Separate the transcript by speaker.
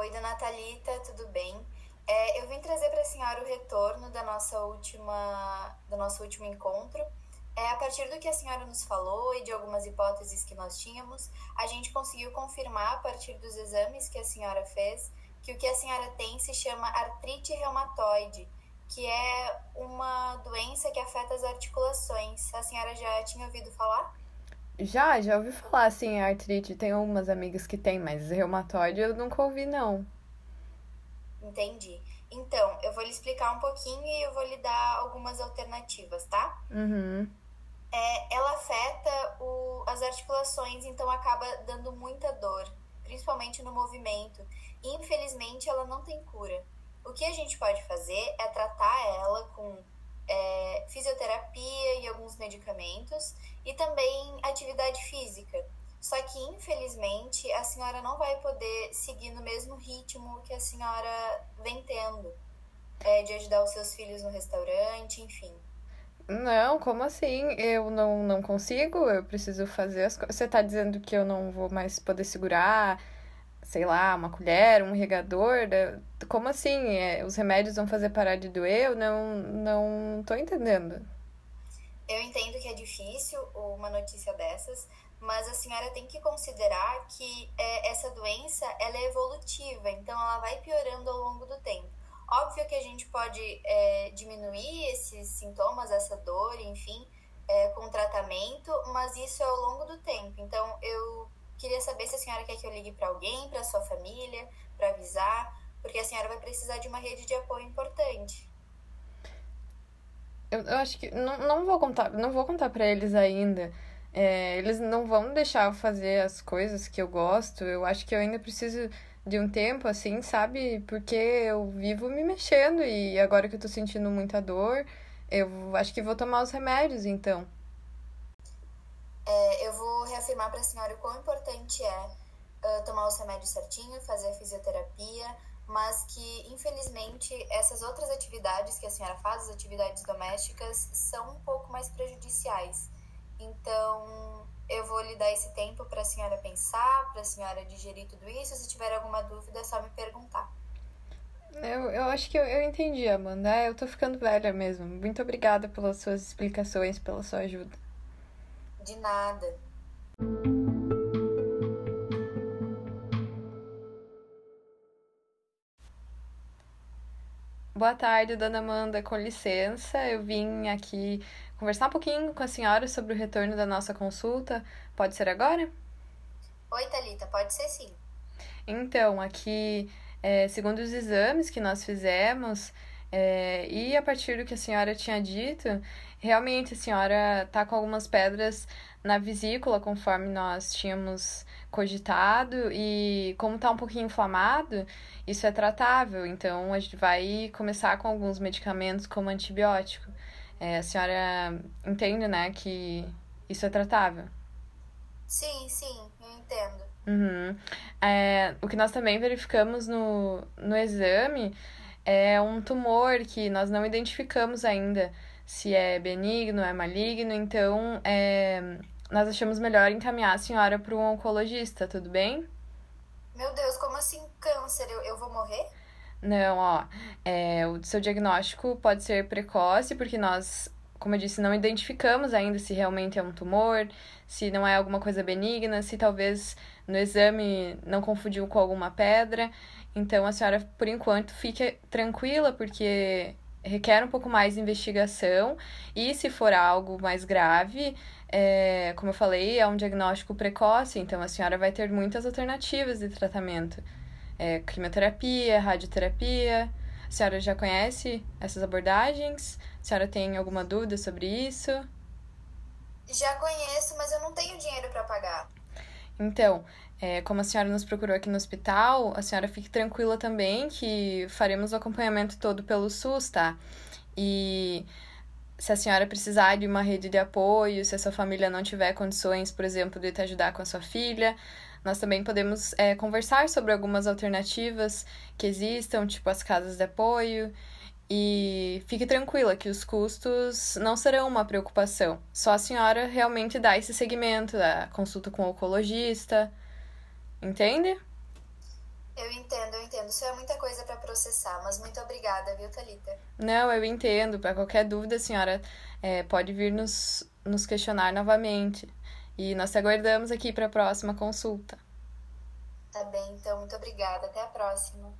Speaker 1: Oi, dona Thalita, tudo bem? É, eu vim trazer para a senhora o retorno da nossa última, do nosso último encontro. É, a partir do que a senhora nos falou e de algumas hipóteses que nós tínhamos, a gente conseguiu confirmar, a partir dos exames que a senhora fez, que o que a senhora tem se chama artrite reumatoide, que é uma doença que afeta as articulações. A senhora já tinha ouvido falar?
Speaker 2: Já, já ouvi falar, assim, artrite. Tem umas amigas que tem, mas reumatoide eu nunca ouvi, não.
Speaker 1: Entendi. Então, eu vou lhe explicar um pouquinho e eu vou lhe dar algumas alternativas, tá?
Speaker 2: Uhum.
Speaker 1: É, ela afeta o, as articulações, então acaba dando muita dor, principalmente no movimento. Infelizmente, ela não tem cura. O que a gente pode fazer é tratar ela com é, fisioterapia e alguns medicamentos e também atividade física. Só que, infelizmente, a senhora não vai poder seguir no mesmo ritmo que a senhora vem tendo, é, de ajudar os seus filhos no restaurante, enfim.
Speaker 2: Não, como assim? Eu não, não consigo, eu preciso fazer as coisas. Você tá dizendo que eu não vou mais poder segurar, sei lá, uma colher, um regador? Como assim? É, os remédios vão fazer parar de doer? Eu não, não tô entendendo.
Speaker 1: Eu entendo que é difícil uma notícia dessas, mas a senhora tem que considerar que é, essa doença ela é evolutiva, então ela vai piorando ao longo do tempo. Óbvio que a gente pode é, diminuir esses sintomas, essa dor, enfim, é, com tratamento, mas isso é ao longo do tempo. Então eu queria saber se a senhora quer que eu ligue para alguém, para sua família, para avisar, porque a senhora vai precisar de uma rede de apoio importante.
Speaker 2: Eu, eu acho que não, não vou contar, não vou contar para eles ainda. É, eles não vão deixar eu fazer as coisas que eu gosto. Eu acho que eu ainda preciso de um tempo, assim, sabe? Porque eu vivo me mexendo e agora que eu tô sentindo muita dor, eu acho que vou tomar os remédios, então.
Speaker 1: É, eu vou reafirmar para a senhora o quão importante é uh, tomar os remédios certinho, fazer a fisioterapia, mas que, infelizmente, essas outras atividades que a senhora faz, as atividades domésticas, são um pouco mais prejudiciais. Então, eu vou lhe dar esse tempo para a senhora pensar, para a senhora digerir tudo isso. Se tiver alguma dúvida, é só me perguntar.
Speaker 2: Eu, eu acho que eu, eu entendi, Amanda. Eu tô ficando velha mesmo. Muito obrigada pelas suas explicações, pela sua ajuda.
Speaker 1: De nada.
Speaker 2: Boa tarde, dona Amanda. Com licença, eu vim aqui conversar um pouquinho com a senhora sobre o retorno da nossa consulta. Pode ser agora?
Speaker 1: Oi, Thalita, pode ser sim.
Speaker 2: Então, aqui, é, segundo os exames que nós fizemos, é, e a partir do que a senhora tinha dito, realmente a senhora está com algumas pedras na vesícula, conforme nós tínhamos cogitado, e como está um pouquinho inflamado, isso é tratável. Então, a gente vai começar com alguns medicamentos como antibiótico. É, a senhora entende, né, que isso é tratável?
Speaker 1: Sim, sim, eu entendo.
Speaker 2: Uhum. É, o que nós também verificamos no, no exame é um tumor que nós não identificamos ainda se é benigno, é maligno, então é, nós achamos melhor encaminhar a senhora para um oncologista, tudo bem?
Speaker 1: Meu Deus, como assim câncer? Eu, eu vou morrer?
Speaker 2: Não, ó, é, o seu diagnóstico pode ser precoce, porque nós, como eu disse, não identificamos ainda se realmente é um tumor, se não é alguma coisa benigna, se talvez no exame não confundiu com alguma pedra. Então, a senhora, por enquanto, fique tranquila, porque requer um pouco mais de investigação, e se for algo mais grave, é, como eu falei, é um diagnóstico precoce, então a senhora vai ter muitas alternativas de tratamento é, quimioterapia, radioterapia. A senhora já conhece essas abordagens? A senhora tem alguma dúvida sobre isso?
Speaker 1: Já conheço, mas eu não tenho dinheiro para pagar.
Speaker 2: Então, é, como a senhora nos procurou aqui no hospital, a senhora fique tranquila também que faremos o acompanhamento todo pelo SUS, tá? E se a senhora precisar de uma rede de apoio, se a sua família não tiver condições, por exemplo, de te ajudar com a sua filha, nós também podemos é, conversar sobre algumas alternativas que existam, tipo as casas de apoio. E fique tranquila que os custos não serão uma preocupação. Só a senhora realmente dá esse segmento da consulta com o oncologista. Entende?
Speaker 1: Eu entendo, eu entendo. Isso é muita coisa para processar, mas muito obrigada, viu, Thalita?
Speaker 2: Não, eu entendo. Para qualquer dúvida, a senhora é, pode vir nos, nos questionar novamente. E nós te aguardamos aqui para a próxima consulta.
Speaker 1: Tá bem, então, muito obrigada. Até a próxima.